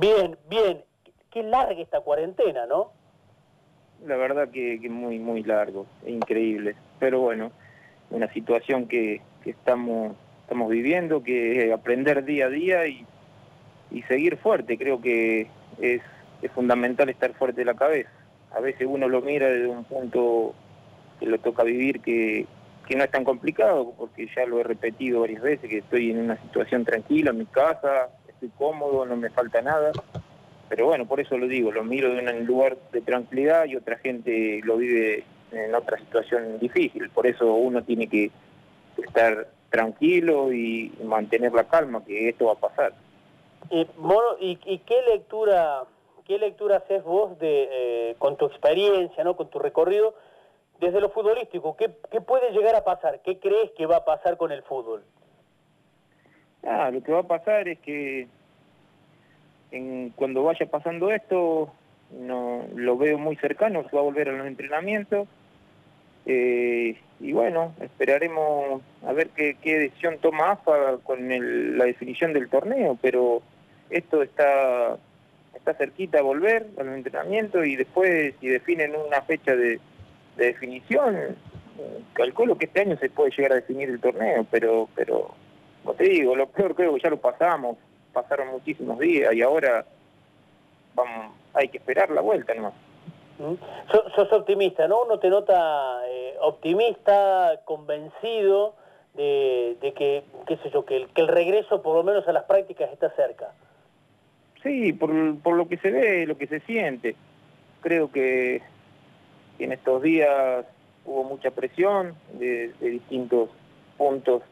Bien, bien. Qué larga esta cuarentena, ¿no? La verdad que, muy, muy largo, increíble. Pero bueno, una situación que, estamos, estamos viviendo, que aprender día a día y, y seguir fuerte. Creo que es, es fundamental estar fuerte de la cabeza. A veces uno lo mira desde un punto que lo toca vivir que, que no es tan complicado, porque ya lo he repetido varias veces, que estoy en una situación tranquila en mi casa, estoy cómodo, no me falta nada. Pero bueno, por eso lo digo, lo miro de un lugar de tranquilidad y otra gente lo vive en otra situación difícil. Por eso uno tiene que estar tranquilo y mantener la calma, que esto va a pasar. Y, Moro, ¿y, y qué lectura qué lectura haces vos de eh, con tu experiencia, no, con tu recorrido desde lo futbolístico? ¿Qué, ¿Qué puede llegar a pasar? ¿Qué crees que va a pasar con el fútbol? Ah, lo que va a pasar es que en, cuando vaya pasando esto, no lo veo muy cercano, se va a volver a los entrenamientos. Eh, y bueno, esperaremos a ver qué, qué decisión toma AFA con la definición del torneo, pero esto está, está cerquita a volver a los entrenamientos y después si definen una fecha de, de definición, calculo que este año se puede llegar a definir el torneo, pero, pero como te digo, lo peor creo que ya lo pasamos, pasaron muchísimos días y ahora vamos, hay que esperar la vuelta nomás. Sos, sos optimista, ¿no? Uno te nota eh, optimista, convencido de, de, que, qué sé yo, que el, que el regreso por lo menos a las prácticas está cerca. Sí, por, por lo que se ve, lo que se siente. Creo que en estos días hubo mucha presión de, de distintos puntos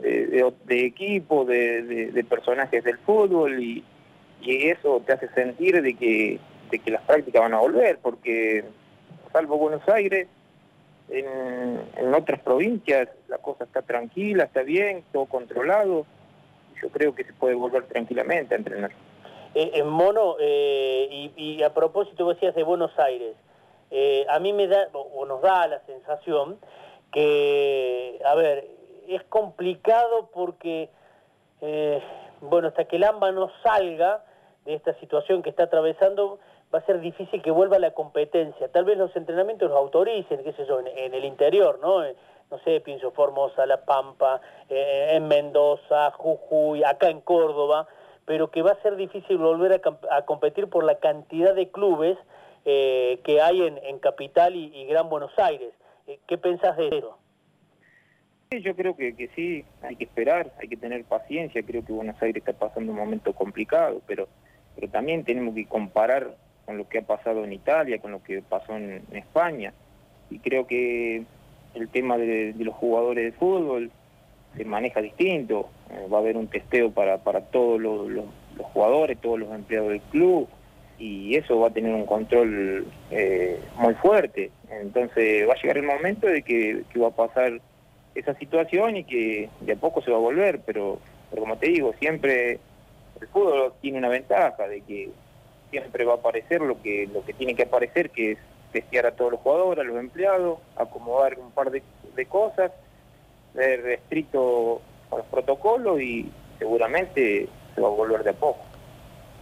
de, de, de equipo, de, personajes del fútbol y, y eso te hace sentir de que de que las prácticas van a volver, porque salvo Buenos Aires, en, en otras provincias la cosa está tranquila, está bien, todo controlado. Yo creo que se puede volver tranquilamente a entrenar. Eh, en mono, eh, y, y, a propósito decías de Buenos Aires, eh, a mí me da, o nos da la sensación que, a ver, es complicado porque, eh, bueno, hasta que el AMBA no salga de esta situación que está atravesando, va a ser difícil que vuelva la competencia. Tal vez los entrenamientos los autoricen, qué sé yo, en, en el interior, ¿no? Eh, no sé, pienso Formosa, La Pampa, eh, en Mendoza, Jujuy, acá en Córdoba, pero que va a ser difícil volver a, competir por la cantidad de clubes que hay en, Capital y, Gran Buenos Aires. ¿Qué pensás de eso? Yo creo que, que sí, hay que esperar, hay que tener paciencia. Creo que Buenos Aires está pasando un momento complicado, pero, pero también tenemos que comparar con lo que ha pasado en Italia, con lo que pasó en, España. Y creo que el tema de, los jugadores de fútbol se maneja distinto. Eh, va a haber un testeo para, para todos los, los, los, jugadores, todos los empleados del club, y eso va a tener un control eh, muy fuerte. Entonces va a llegar el momento de que, que, va a pasar esa situación y que de a poco se va a volver, pero, pero como te digo, siempre el fútbol tiene una ventaja de que siempre va a aparecer lo que, lo que tiene que aparecer, que es testear a todos los jugadores, a los empleados, acomodar un par de, cosas, ser estricto con los protocolos y seguramente se va a volver de a poco.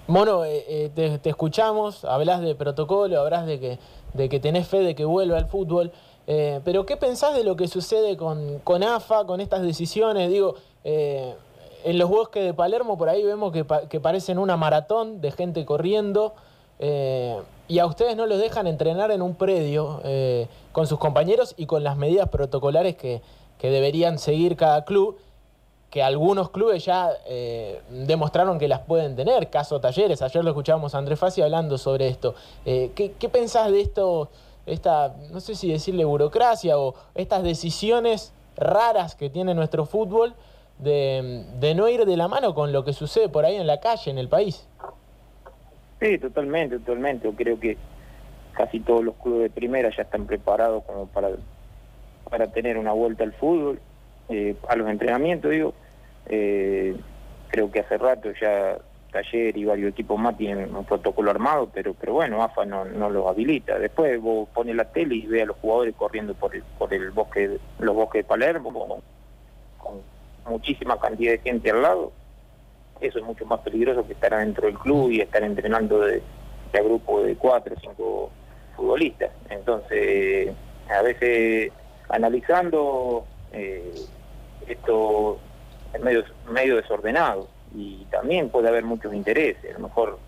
Mono, eh, eh, te, te, escuchamos, hablas de protocolo, hablas de que, de que tenés fe de que vuelva al fútbol, eh, pero ¿qué pensás de lo que sucede con, con AFA, con estas decisiones? Digo, eh, en los bosques de Palermo por ahí vemos que, que parecen una maratón de gente corriendo eh, y a ustedes no los dejan entrenar en un predio con sus compañeros y con las medidas protocolares que, que, deberían seguir cada club, que algunos clubes ya demostraron que las pueden tener, caso talleres, ayer lo escuchábamos a Andrés Fassi hablando sobre esto. ¿qué, ¿Qué pensás de esto, esta, no sé si decirle burocracia o estas decisiones raras que tiene nuestro fútbol? de, de, no ir de la mano con lo que sucede por ahí en la calle, en el país. Sí, totalmente, totalmente. Yo creo que casi todos los clubes de primera ya están preparados como para, para tener una vuelta al fútbol, eh, a los entrenamientos, digo. Eh, creo que hace rato ya Taller y varios equipos más tienen un protocolo armado, pero pero bueno, AFA no, no lo habilita. Después vos pones la tele y ve a los jugadores corriendo por el, por el bosque, los bosques de Palermo, con, muchísima cantidad de gente al lado. eso es mucho más peligroso que estar dentro del club y estar entrenando de, de grupo de cuatro o cinco futbolistas. Entonces, a veces analizando eh, esto es medio desordenado y también puede haber muchos intereses. A lo mejor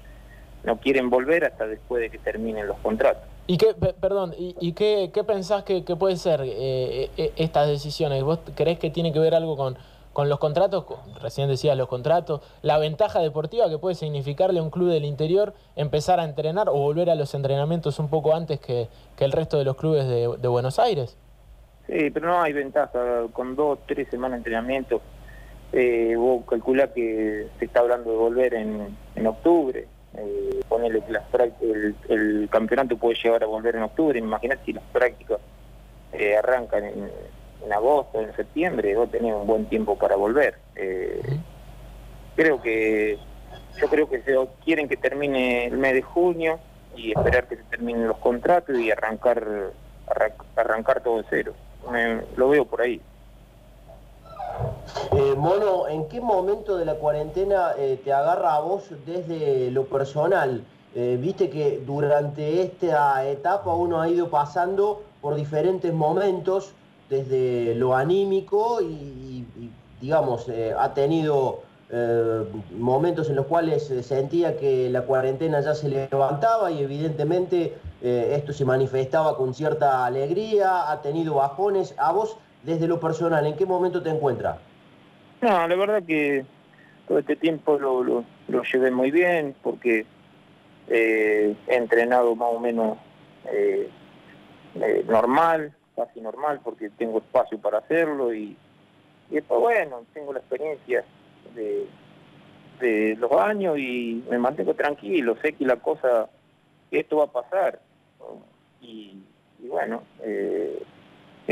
no quieren volver hasta después de que terminen los contratos. ¿Y qué, perdón, y, qué, pensás que, puede ser eh, eh, estas decisiones? ¿Vos creés que tiene que ver algo con, con los contratos? Recién decías los contratos, la ventaja deportiva que puede significarle a un club del interior empezar a entrenar o volver a los entrenamientos un poco antes que, el resto de los clubes de, Buenos Aires. Sí, pero no hay ventaja. Con dos, tres semanas de entrenamiento, eh, vos calculás que se está hablando de volver en, en octubre eh, ponerle que las el, el, campeonato puede llegar a volver en octubre, imagínate si las prácticas eh, arrancan en, agosto, en septiembre, vos tenés un buen tiempo para volver. Eh, creo que, yo creo que se quieren que termine el mes de junio y esperar que se terminen los contratos y arrancar, arrancar todo de cero. lo veo por ahí. Eh, Mono, ¿en qué momento de la cuarentena eh, te agarra a vos desde lo personal? Eh, viste que durante esta etapa uno ha ido pasando por diferentes momentos, desde lo anímico y, digamos, ha tenido momentos en los cuales sentía que la cuarentena ya se levantaba y evidentemente esto se manifestaba con cierta alegría, ha tenido bajones. ¿A vos desde lo personal, ¿en qué momento te encuentras? No, la verdad que todo este tiempo lo, lo, llevé muy bien porque eh, he entrenado más o menos eh, eh, normal, casi normal, porque tengo espacio para hacerlo y, y después, bueno, tengo la experiencia de, de los años y me mantengo tranquilo, sé que la cosa, que esto va a pasar. Y, y bueno, eh,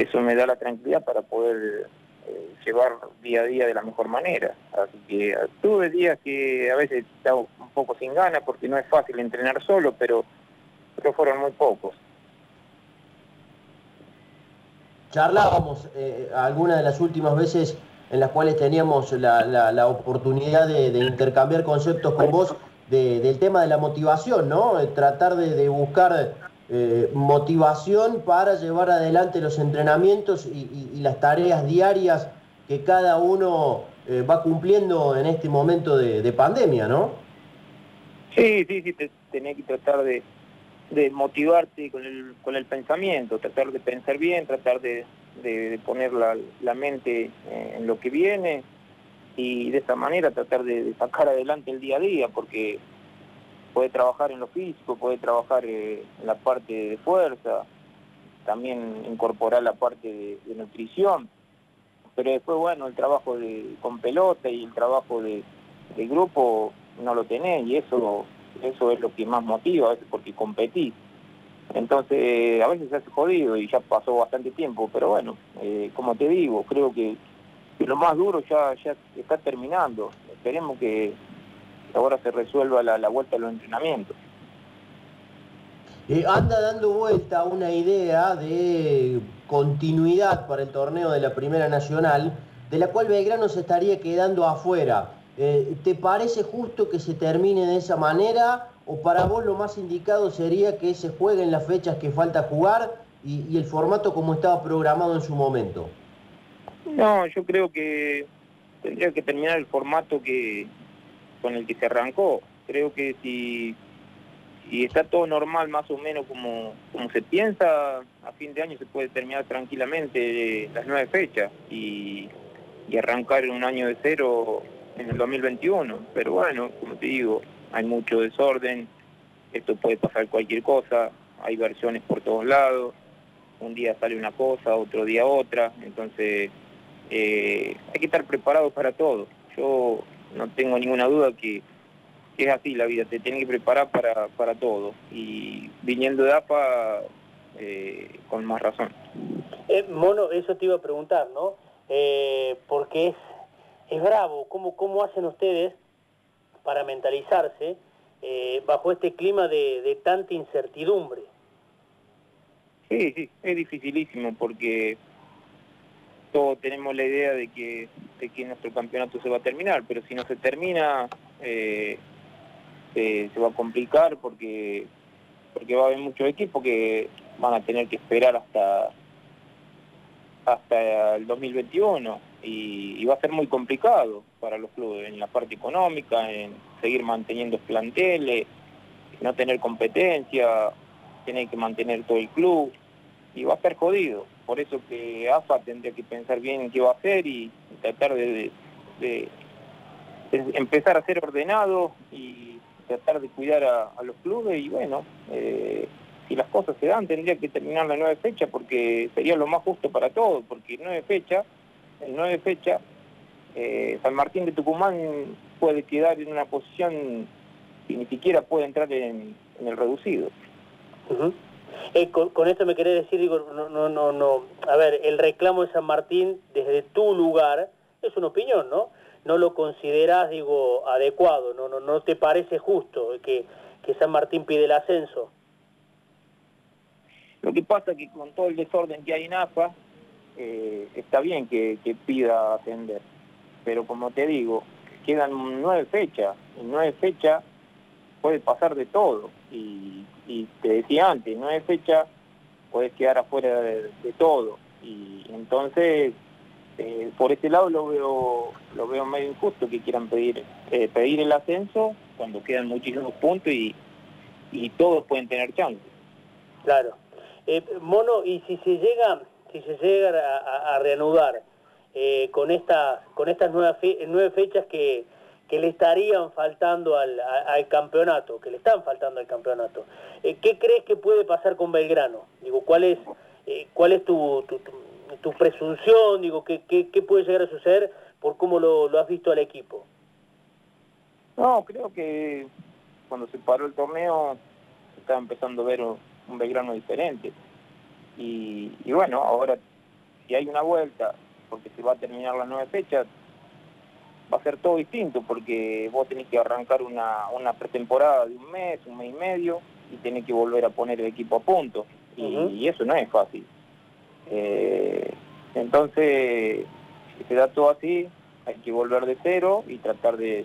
eso me da la tranquilidad para poder eh, llevar día a día de la mejor manera. Así que tuve días que a veces estaba un poco sin ganas porque no es fácil entrenar solo, pero, pero fueron muy pocos. Charlábamos eh, algunas de las últimas veces en las cuales teníamos la, la, oportunidad de, intercambiar conceptos con vos del tema de la motivación, ¿no? tratar de, de buscar eh, motivación para llevar adelante los entrenamientos y, las tareas diarias que cada uno eh, va cumpliendo en este momento de, pandemia, ¿no? Sí, sí, sí, tenés que tratar de, motivarte con el, con el pensamiento, tratar de pensar bien, tratar de, poner la, la, mente en lo que viene y de esa manera tratar de sacar adelante el día a día, porque puede trabajar en lo físico, puede trabajar eh, en la parte de fuerza, también incorporar la parte de, nutrición, pero después, bueno, el trabajo de, con pelota y el trabajo de, grupo no lo tenés y eso, eso es lo que más motiva, a veces porque competís. Entonces, a veces se hace jodido y ya pasó bastante tiempo, pero bueno, eh, como te digo, creo que, que, lo más duro ya, ya está terminando. Esperemos que, ahora se resuelva la, vuelta a los entrenamientos. Eh, anda dando vuelta una idea de continuidad para el torneo de la Primera Nacional, de la cual Belgrano se estaría quedando afuera. Eh, ¿Te parece justo que se termine de esa manera o para vos lo más indicado sería que se jueguen las fechas que falta jugar y, y el formato como estaba programado en su momento? No, yo creo que tendría que terminar el formato que, con el que se arrancó. Creo que si, si está todo normal más o menos como, como se piensa, a fin de año se puede terminar tranquilamente las nueve fechas y, y arrancar un año de cero en el 2021. Pero bueno, como te digo, hay mucho desorden, esto puede pasar cualquier cosa, hay versiones por todos lados, un día sale una cosa, otro día otra, entonces eh, hay que estar preparados para todo. Yo no tengo ninguna duda que, es así la vida, te tienes que preparar para, para todo. Y viniendo de APA, eh, con más razón. Eh, mono, eso te iba a preguntar, ¿no? Eh, porque es, es bravo, ¿Cómo, ¿cómo hacen ustedes para mentalizarse bajo este clima de, de tanta incertidumbre? Sí, sí, es dificilísimo porque todos tenemos la idea de que de que nuestro campeonato se va a terminar, pero si no se termina, eh, se, va a complicar porque, porque va a haber muchos equipos que van a tener que esperar hasta, hasta el 2021 y, va a ser muy complicado para los clubes en la parte económica, en seguir manteniendo planteles, no tener competencia, tener que mantener todo el club y va a estar jodido. Por eso que AFA tendría que pensar bien en qué va a hacer y, tratar de, empezar a ser ordenado y tratar de cuidar a, los clubes y bueno, eh, si las cosas se dan tendría que terminar la nueva fecha porque sería lo más justo para todos, porque nueve fecha, en nueve fecha, eh, San Martín de Tucumán puede quedar en una posición que ni siquiera puede entrar en, el reducido. Eh, con, esto me querés decir, digo, no, no, no, no, a ver, el reclamo de San Martín desde tu lugar es una opinión, ¿no? No lo consideras, digo, adecuado, no, no, no te parece justo que, que San Martín pide el ascenso. Lo que pasa es que con todo el desorden que hay en AFA, eh, está bien que, que, pida ascender, pero como te digo, quedan nueve fechas, en nueve fechas puede pasar de todo, y y te decía antes, no es fecha, puedes quedar afuera de, todo. Y entonces, eh, por ese lado lo veo lo veo medio injusto que quieran pedir eh, pedir el ascenso cuando quedan muchísimos puntos y, y todos pueden tener chance. Claro. Eh, Mono, y si se llega, si se llega a, reanudar con estas con estas nuevas nueve fechas que que le estarían faltando al, campeonato, que le están faltando al campeonato. Eh, ¿Qué crees que puede pasar con Belgrano? Digo, ¿cuál es, eh, cuál es tu, tu, presunción? Digo, ¿qué, ¿qué, puede llegar a suceder por cómo lo, has visto al equipo? No, creo que cuando se paró el torneo se estaba empezando a ver un, Belgrano diferente. Y, y bueno, ahora si hay una vuelta, porque se va a terminar la nueva fecha, va a ser todo distinto porque vos tenés que arrancar una, una pretemporada de un mes, un mes y medio y tenés que volver a poner el equipo a punto y, eso no es fácil. Eh, entonces, si se da todo así, hay que volver de cero y tratar de,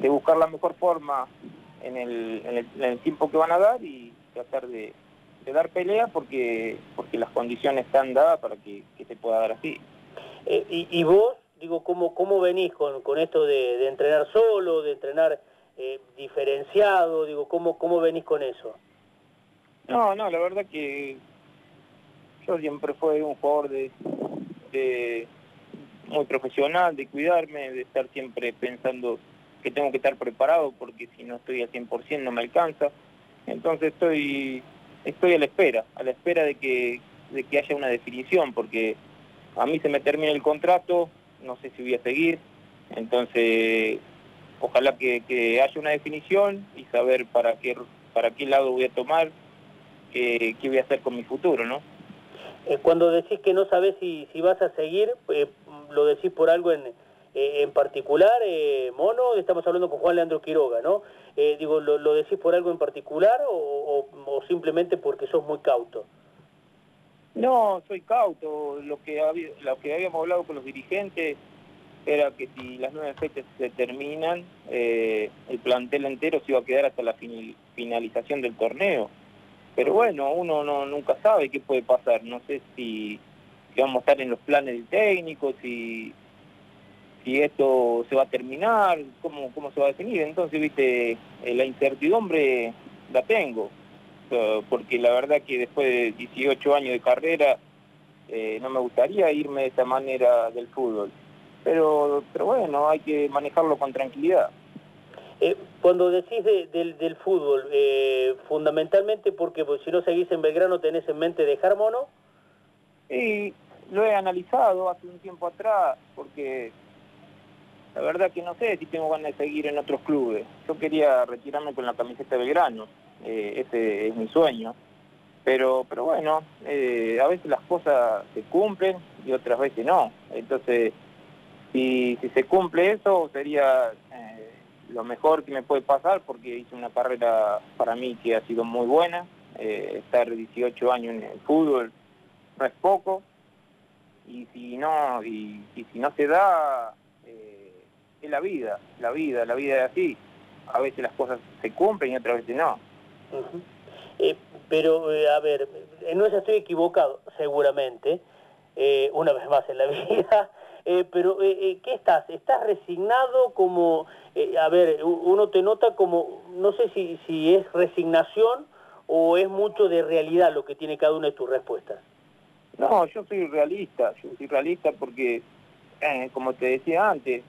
de buscar la mejor forma en el, en el, tiempo que van a dar y tratar de, dar pelea porque porque las condiciones están dadas para que, se pueda dar así. Eh, y, ¿Y vos digo, ¿cómo, cómo venís con, con esto de, entrenar solo, de entrenar eh, diferenciado? Digo, ¿cómo, ¿cómo venís con eso? No, no, la verdad que yo siempre fui un jugador de, de muy profesional, de cuidarme, de estar siempre pensando que tengo que estar preparado porque si no estoy al 100% no me alcanza. Entonces estoy estoy a la espera, a la espera de que, de que haya una definición, porque a mí se me termina el contrato, no sé si voy a seguir, entonces ojalá que, haya una definición y saber para qué, para qué lado voy a tomar, qué, voy a hacer con mi futuro, ¿no? Eh, cuando decís que no sabes si, si vas a seguir, eh, ¿lo decís por algo en, eh, en particular, Mono? Estamos hablando con Juan Leandro Quiroga, ¿no? digo, ¿lo, decís por algo en particular o, simplemente porque sos muy cauto? No, soy cauto. Lo que, habíamos hablado con los dirigentes era que si las nueve fechas se terminan, eh, el plantel entero se iba a quedar hasta la finalización del torneo. Pero bueno, uno no nunca sabe qué puede pasar. No sé si, vamos a estar en los planes del técnico, si, si esto se va a terminar, cómo, cómo se va a definir. Entonces, viste, eh, la incertidumbre la tengo porque la verdad que después de 18 años de carrera eh, no me gustaría irme de esta manera del fútbol. Pero, pero bueno, hay que manejarlo con tranquilidad. Eh, cuando decís del, del, fútbol, eh, fundamentalmente porque pues, si no seguís en Belgrano tenés en mente dejar mono. Sí, lo he analizado hace un tiempo atrás, porque la verdad que no sé si tengo ganas de seguir en otros clubes. Yo quería retirarme con la camiseta de Belgrano eh, ese es mi sueño. Pero, pero bueno, eh, a veces las cosas se cumplen y otras veces no. Entonces, si, si se cumple eso, sería eh, lo mejor que me puede pasar porque hice una carrera para mí que ha sido muy buena. estar 18 años en el fútbol no es poco. y si no, y, si no se da, es la vida, la vida, la vida es así. A veces las cosas se cumplen y otras veces no. Eh, pero, eh, a ver, no eso estoy equivocado, seguramente, una vez más en la vida, pero ¿qué estás? ¿Estás resignado como, a ver, uno te nota como, no sé si, si es resignación o es mucho de realidad lo que tiene cada una de tus respuestas? No, yo soy realista, yo soy realista porque, eh, como te decía antes,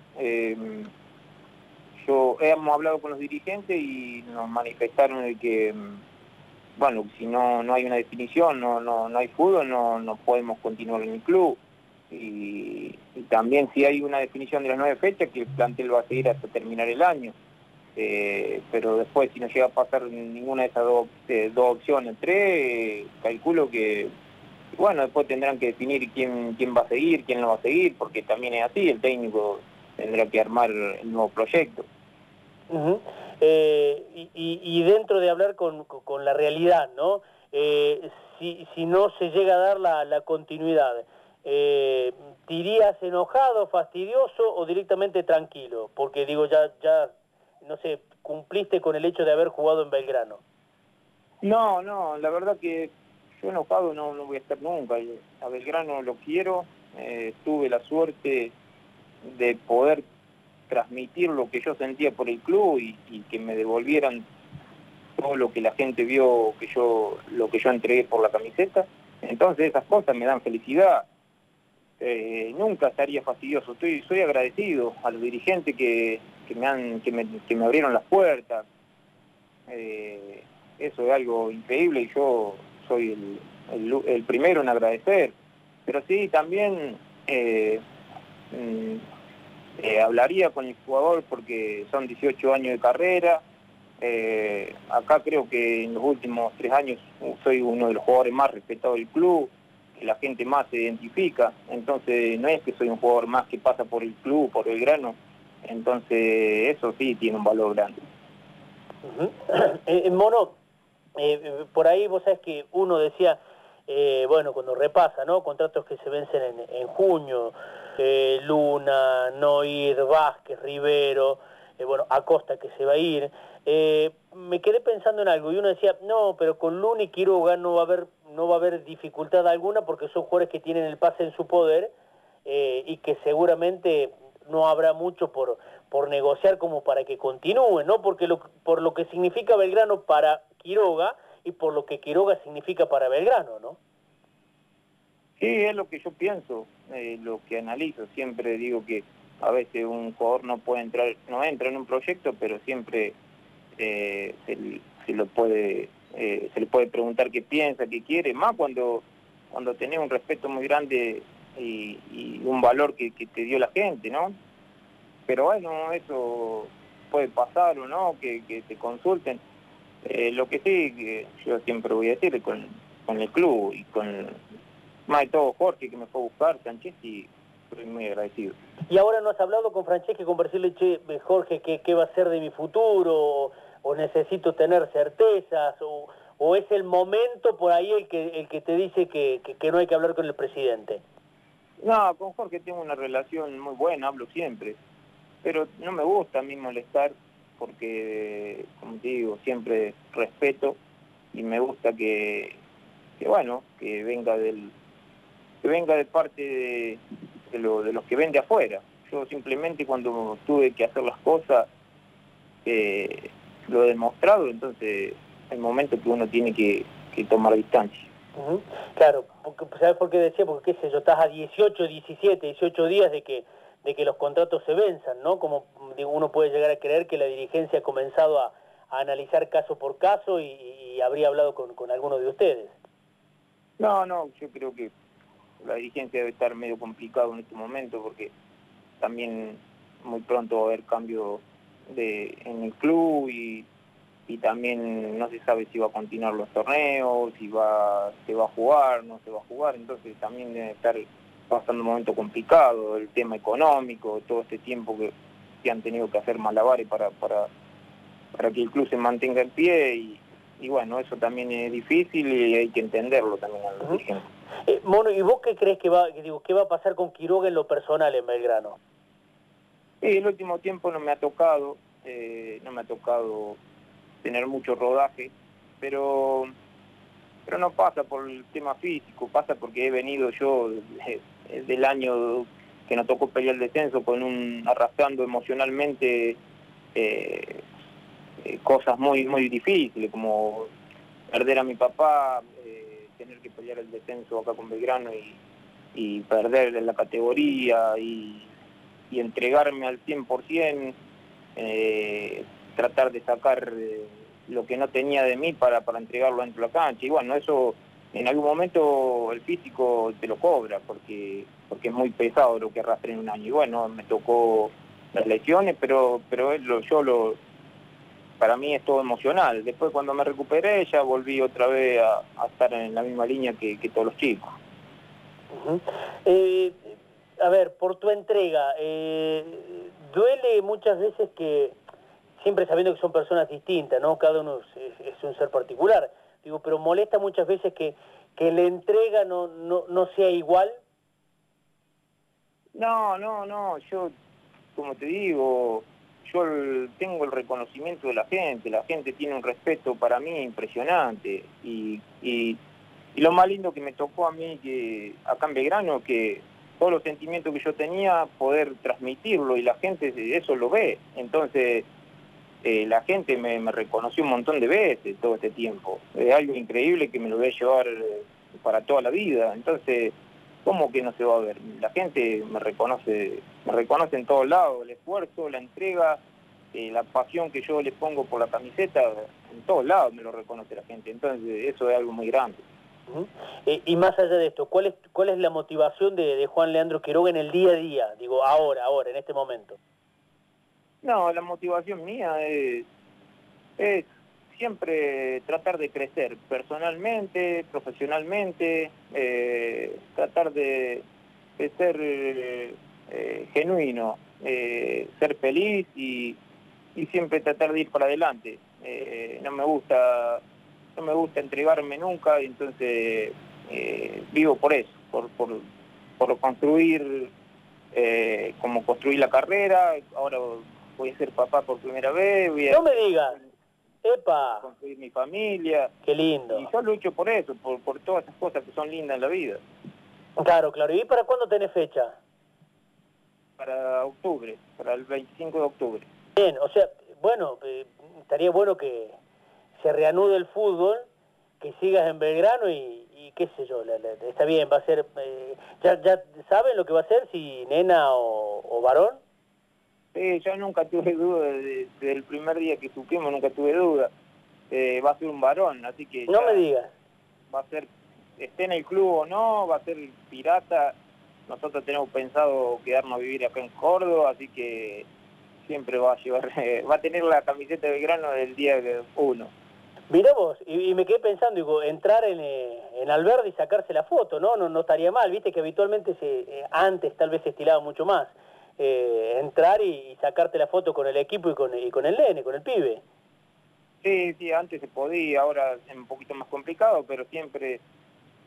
yo hemos hablado con los dirigentes y nos manifestaron el que, em, bueno, si no no hay una definición, no no no hay fútbol, no no podemos continuar en el club. Y, también si hay una definición de las nueve fechas, que el plantel va a seguir hasta terminar el año. Eh, pero después si no llega a pasar ninguna de esas dos, dos opciones, tres, calculo que bueno, después tendrán que definir quién, quién va a seguir, quién no va a seguir, porque también es así, el técnico tendrá que armar el nuevo proyecto. Eh, y, dentro de hablar con, la realidad, ¿no? Eh, si, si, no se llega a dar la, la continuidad, eh, ¿te irías enojado, fastidioso o directamente tranquilo? Porque digo, ya, ya, no sé, cumpliste con el hecho de haber jugado en Belgrano. No, no, la verdad que yo enojado no, no voy a estar nunca. A Belgrano lo quiero, eh, tuve la suerte de poder transmitir lo que yo sentía por el club y, que me devolvieran todo lo que la gente vio que yo lo que yo entregué por la camiseta entonces esas cosas me dan felicidad. Eh, nunca estaría fastidioso. Estoy soy agradecido a los dirigentes que, que me han que me, que me abrieron las puertas. Eh, eso es algo increíble y yo soy el, primero en agradecer, pero sí también eh, mm, eh, hablaría con el jugador porque son 18 años de carrera, eh, acá creo que en los últimos tres años soy uno de los jugadores más respetados del club, que la gente más se identifica, entonces no es que soy un jugador más que pasa por el club, por el grano, entonces eso sí tiene un valor grande. Mono, eh, por ahí vos sabés que uno decía, eh, bueno, cuando repasa, ¿no? Contratos que se vencen en, junio, eh, Luna, Noir, Vázquez, Rivero, bueno, Acosta que se va a ir. me quedé pensando en algo y uno decía, no, pero con Luna y Quiroga no va a haber, no va a haber dificultad alguna porque son jugadores que tienen el pase en su poder y que seguramente no habrá mucho por, por negociar como para que continúen, ¿no? Porque por lo que significa Belgrano para Quiroga y por lo que Quiroga significa para Belgrano, ¿no? Sí, es lo que yo pienso, eh, lo que analizo. Siempre digo que a veces un jugador no puede entrar, no entra en un proyecto, pero siempre eh, se, lo puede, eh, se le puede preguntar qué piensa, qué quiere, más cuando cuando tenés un respeto muy grande y, un valor que, te dio la gente, ¿no? Pero bueno, eso puede pasar o no, que, que te consulten. Eh, lo que sí, que yo siempre voy a decir, con, con el club y con más de todo Jorge que me fue a buscar, Franceschi, estoy muy agradecido. ¿Y ahora no has hablado con Franceschi, con decirle, che, Jorge, ¿qué, qué va a ser de mi futuro? ¿O, necesito tener certezas? O, ¿O, es el momento por ahí el que, el que te dice que, que, no hay que hablar con el presidente? No, con Jorge tengo una relación muy buena, hablo siempre. Pero no me gusta a mí molestar porque, como te digo, siempre respeto y me gusta que, que bueno, que venga del que venga de parte de, de, los que ven de afuera. Yo simplemente cuando tuve que hacer las cosas eh, lo he demostrado, entonces el momento que uno tiene que, que tomar distancia. Claro, porque, ¿sabes por qué decía? Porque qué sé yo, estás a 18, 17, 18 días de que de que los contratos se venzan, ¿no? Como uno puede llegar a creer que la dirigencia ha comenzado a, analizar caso por caso y, habría hablado con, con alguno de ustedes. No, no, yo creo que la dirigencia debe estar medio complicado en este momento porque también muy pronto va a haber cambio de, en el club y, y también no se sabe si va a continuar los torneos, si va se va a jugar, no se va a jugar, entonces también debe estar pasando un momento complicado, el tema económico, todo este tiempo que, han tenido que hacer malabares para, para, para que el club se mantenga en pie y, y bueno, eso también es difícil y hay que entenderlo también a los eh, Mono, ¿y vos qué crees que va, digo, qué va a pasar con Quiroga en lo personal en Belgrano? Sí, el último tiempo no me ha tocado, eh, no me ha tocado tener mucho rodaje, pero pero no pasa por el tema físico, pasa porque he venido yo desde el año que nos tocó pelear el descenso con un arrastrando emocionalmente eh, eh, cosas muy muy difíciles como perder a mi papá, eh, tener que pelear el descenso acá con Belgrano y, perder la categoría y, entregarme al 100%, tratar de sacar lo que no tenía de mí para, para entregarlo dentro de la cancha. Y bueno, eso en algún momento el físico te lo cobra porque porque es muy pesado lo que arrastré en un año. Y bueno, me tocó las lesiones, pero pero yo lo para mí es todo emocional. Después cuando me recuperé ya volví otra vez a, estar en la misma línea que, todos los chicos. Eh, a ver, por tu entrega, eh, duele muchas veces que siempre sabiendo que son personas distintas, ¿no? Cada uno es, un ser particular. Digo, pero molesta muchas veces que, que la entrega no, no, no sea igual. No, no, no, yo, como te digo, yo tengo el reconocimiento de la gente, la gente tiene un respeto para mí impresionante y, y, lo más lindo que me tocó a mí que acá en Belgrano que todos los sentimientos que yo tenía poder transmitirlo y la gente eso lo ve, entonces eh, la gente me, reconoció un montón de veces todo este tiempo. Es algo increíble que me lo voy a llevar eh, para toda la vida. Entonces, ¿cómo que no se va a ver? La gente me reconoce, me reconoce en todos lados, el esfuerzo, la entrega, eh, la pasión que yo le pongo por la camiseta, en todos lados me lo reconoce la gente. Entonces, eso es algo muy grande. y más allá de esto, ¿cuál es, cuál es la motivación de, de Juan Leandro Quiroga en el día a día? Digo, ahora, ahora, en este momento. No, la motivación mía es, es siempre tratar de crecer personalmente, profesionalmente, eh, tratar de, ser eh, genuino, eh, ser feliz y, y, siempre tratar de ir para adelante. no me gusta no me gusta entregarme nunca entonces vivo por eso, por, por, por construir como construir la carrera, ahora voy a ser papá por primera vez, voy a... No me digas. Epa. Construir mi familia. Qué lindo. Y yo lucho por eso, por, por todas esas cosas que son lindas en la vida. Claro, claro. ¿Y para cuándo tenés fecha? Para octubre, para el 25 de octubre. Bien, o sea, bueno, eh, estaría bueno que se reanude el fútbol, que sigas en Belgrano y, qué sé yo, está bien, va a ser... Eh, ¿ya, ¿Ya saben lo que va a ser, si nena o varón? Sí, yo nunca tuve duda, desde, el primer día que supimos nunca tuve duda. Eh, va a ser un varón, así que... No me digas. Va a ser, esté en el club o no, va a ser pirata. Nosotros tenemos pensado quedarnos a vivir acá en Córdoba, así que siempre va a llevar, va a tener la camiseta de grano del día uno. Mirá vos, y, me quedé pensando, digo, entrar en, eh, en Alberdi y sacarse la foto, ¿no? ¿no? No estaría mal, viste que habitualmente se, eh, antes tal vez se estilaba mucho más. Eh, entrar y, sacarte la foto con el equipo y con, y con el nene, con el pibe. Sí, sí, antes se podía, ahora es un poquito más complicado, pero siempre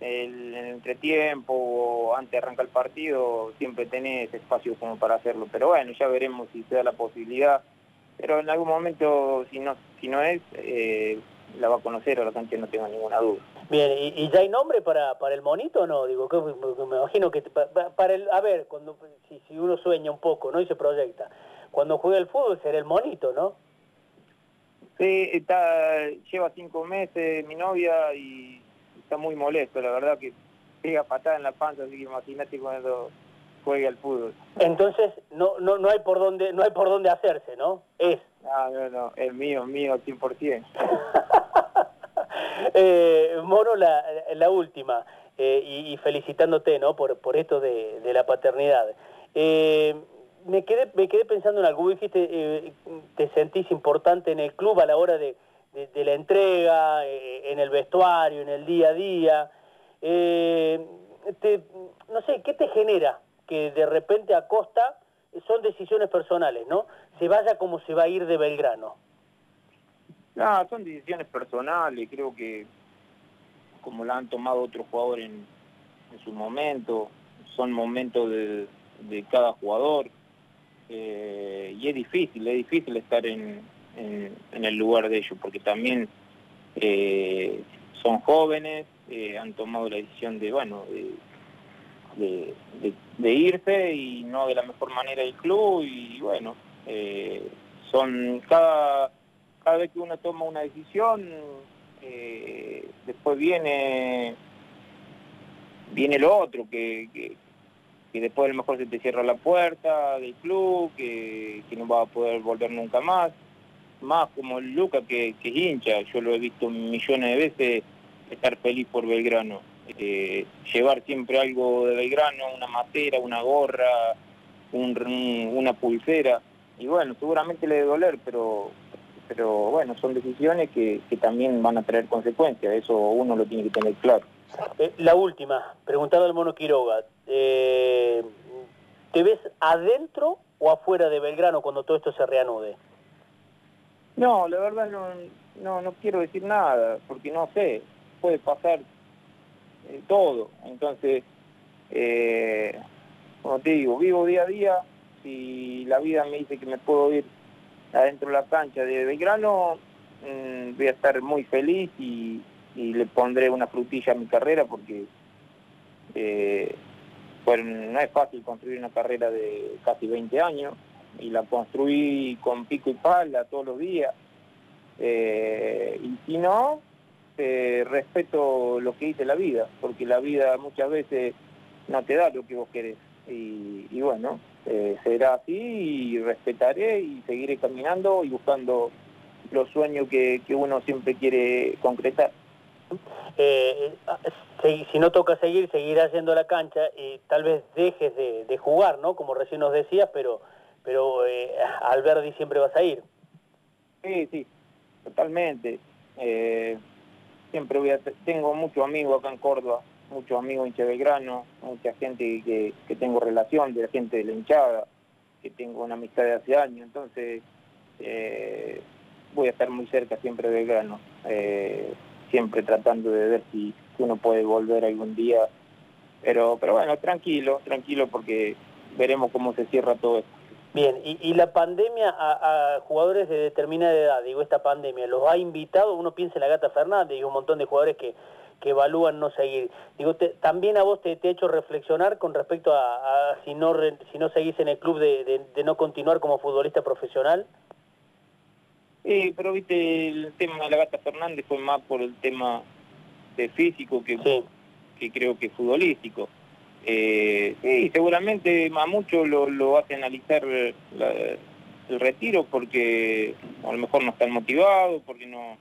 el, el entretiempo o antes de arrancar el partido siempre tenés espacio como para hacerlo. Pero bueno, ya veremos si se da la posibilidad. Pero en algún momento, si no, si no es, eh, la va a conocer, la cancha no tengo ninguna duda. Bien, ¿y, ya hay nombre para, para el monito o no? Digo, que, me imagino que para, el, a ver, cuando si, si uno sueña un poco, ¿no? Y se proyecta. Cuando juega el fútbol será el monito, ¿no? Sí, está, lleva cinco meses mi novia y está muy molesto, la verdad que pega patada en la panza, así que imagínate cuando juegue al fútbol. Entonces no, no, no hay por dónde, no hay por dónde hacerse, ¿no? Es. No, no, no, es mío, mío, 100%. eh, Moro, la, última, eh, y, felicitándote, ¿no? Por, por esto de, de la paternidad. Eh, me quedé, me quedé pensando en algo, dijiste, eh, te sentís importante en el club a la hora de, de, la entrega, en el vestuario, en el día a día. Te, no sé, ¿qué te genera que de repente a Costa son decisiones personales, ¿no? Se vaya como se va a ir de Belgrano. Son decisiones personales, creo que como la han tomado otros jugadores en, en su momento, son momentos de, de cada jugador eh, y es difícil, es difícil estar en, en, el lugar de ellos porque también eh, son jóvenes, eh, han tomado la decisión de, bueno, de, de, irse y no de la mejor manera del club y bueno, son cada, cada vez que uno toma una decisión, después viene viene lo otro, que, que, después a lo mejor se te cierra la puerta del club, que, no va a poder volver nunca más. Más como el Luca que, que es hincha, yo lo he visto millones de veces estar feliz por Belgrano. Eh, llevar siempre algo de Belgrano, una matera, una gorra, una pulsera. Y bueno, seguramente le debe doler, pero pero bueno, son decisiones que, que también van a traer consecuencias, eso uno lo tiene que tener claro. Eh, la última, preguntando al Mono Quiroga, eh, ¿te ves adentro o afuera de Belgrano cuando todo esto se reanude? No, la verdad no, no, no quiero decir nada, porque no sé, puede pasar eh, todo. Entonces, como te digo, vivo día a día, si la vida me dice que me puedo ir adentro de la cancha de Belgrano, mm, voy a estar muy feliz y, y le pondré una frutilla a mi carrera porque eh, no es fácil construir una carrera de casi 20 años y la construí con pico y pala todos los días. Eh, y si no, eh, respeto lo que dice la vida, porque la vida muchas veces no te da lo que vos querés. Y, bueno, será así y respetaré y seguiré caminando y buscando los sueños que uno siempre quiere concretar. Eh, si, no toca seguir, seguir haciendo la cancha y tal vez dejes de, jugar, ¿no? Como recién nos decías, pero, pero eh, al Verdi siempre vas a ir. Sí, sí, totalmente. Eh, siempre voy a, tengo muchos amigos acá en Córdoba, muchos amigos en Belgrano, mucha gente que, que tengo relación, de la gente de la hinchada, que tengo una amistad de hace años, entonces eh, voy a estar muy cerca siempre de Belgrano. Eh, siempre tratando de ver si uno puede volver algún día. Pero, pero bueno, tranquilo, tranquilo porque veremos cómo se cierra todo esto. Bien, y, la pandemia a, jugadores de determinada edad, digo, esta pandemia, ¿los ha invitado? Uno piensa en la Gata Fernández y un montón de jugadores que, que evalúan no seguir. Digo, ¿también a vos te, te, ha hecho reflexionar con respecto a, si, no, si no seguís en el club de, de no continuar como futbolista profesional? Sí, pero viste, el tema de la Gata Fernández fue más por el tema de físico que, que creo que futbolístico. Eh, sí, seguramente a muchos lo, lo hace analizar el retiro porque a lo mejor no están motivados, porque no,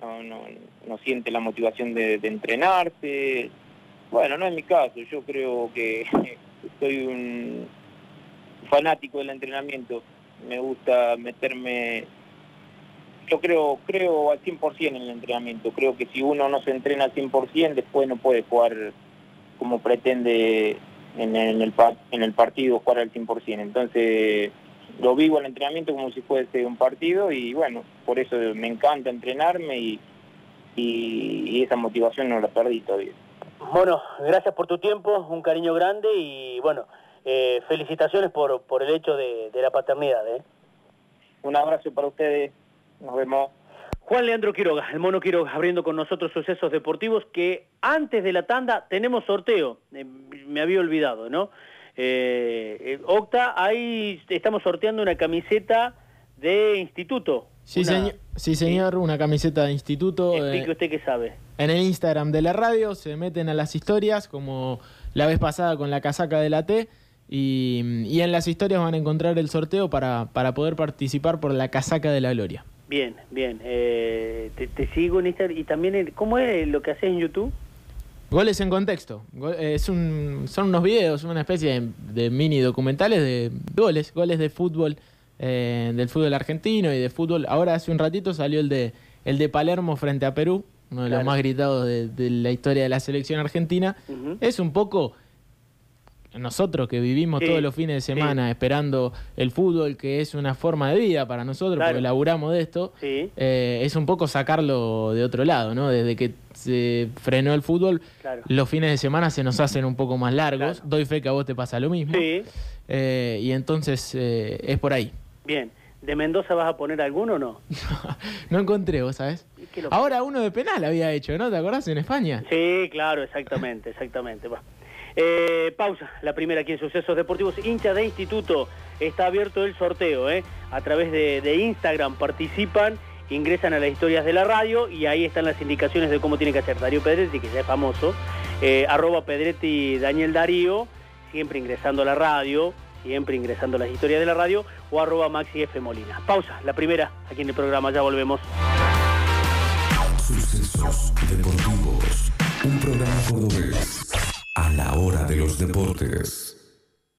no, no, no siente la motivación de, de, entrenarse. Bueno, no es mi caso, yo creo que soy un fanático del entrenamiento, me gusta meterme yo creo, creo al 100% en el entrenamiento. Creo que si uno no se entrena al 100%, después no puede jugar como pretende en el, en el partido, jugar al 100%. Entonces, lo vivo el entrenamiento como si fuese un partido y bueno, por eso me encanta entrenarme y, y, esa motivación no la perdí todavía. Bueno, gracias por tu tiempo, un cariño grande y bueno, eh, felicitaciones por, por el hecho de, de la paternidad. ¿eh? Un abrazo para ustedes. Nos vemos. Juan Leandro Quiroga, el mono Quiroga, abriendo con nosotros sucesos deportivos que antes de la tanda tenemos sorteo. Eh, me había olvidado, ¿no? Eh, eh, Octa, ahí estamos sorteando una camiseta de instituto. Sí, sí señor, una camiseta de instituto. Explique usted qué sabe. En el Instagram de la radio se meten a las historias, como la vez pasada con la casaca de la T. Y, y en las historias van a encontrar el sorteo para, para poder participar por la casaca de la gloria. Bien, bien. Eh, te, sigo en Instagram. Y también, ¿cómo es lo que haces en YouTube? Goles en contexto. Es un, son unos videos, una especie de, mini documentales de goles, goles de fútbol, eh, del fútbol argentino y de fútbol. Ahora hace un ratito salió el de, el de Palermo frente a Perú, uno de los más gritados de, la historia de la selección argentina. Es un poco nosotros que vivimos todos los fines de semana esperando el fútbol, que es una forma de vida para nosotros, porque laburamos de esto, eh, es un poco sacarlo de otro lado, ¿no? Desde que se frenó el fútbol, los fines de semana se nos hacen un poco más largos. Doy fe que a vos te pasa lo mismo. Eh, y entonces eh, es por ahí. Bien. ¿De Mendoza vas a poner alguno o no? no encontré, vos sabés. Ahora uno de penal había hecho, ¿no? ¿Te acordás en España? Sí, claro, exactamente, exactamente. Eh, pausa, la primera aquí en Sucesos Deportivos. Hincha de instituto, está abierto el sorteo, ¿eh? A través de, Instagram participan, ingresan a las historias de la radio y ahí están las indicaciones de cómo tiene que hacer Darío Pedretti, que ya es famoso, eh, arroba Pedretti Daniel Darío, siempre ingresando a la radio siempre ingresando a las historias de la radio, o arroba Maxi F. Molina. Pausa, la primera, aquí en el programa, ya volvemos. Sucesos deportivos, un programa cordobés a la hora de los deportes.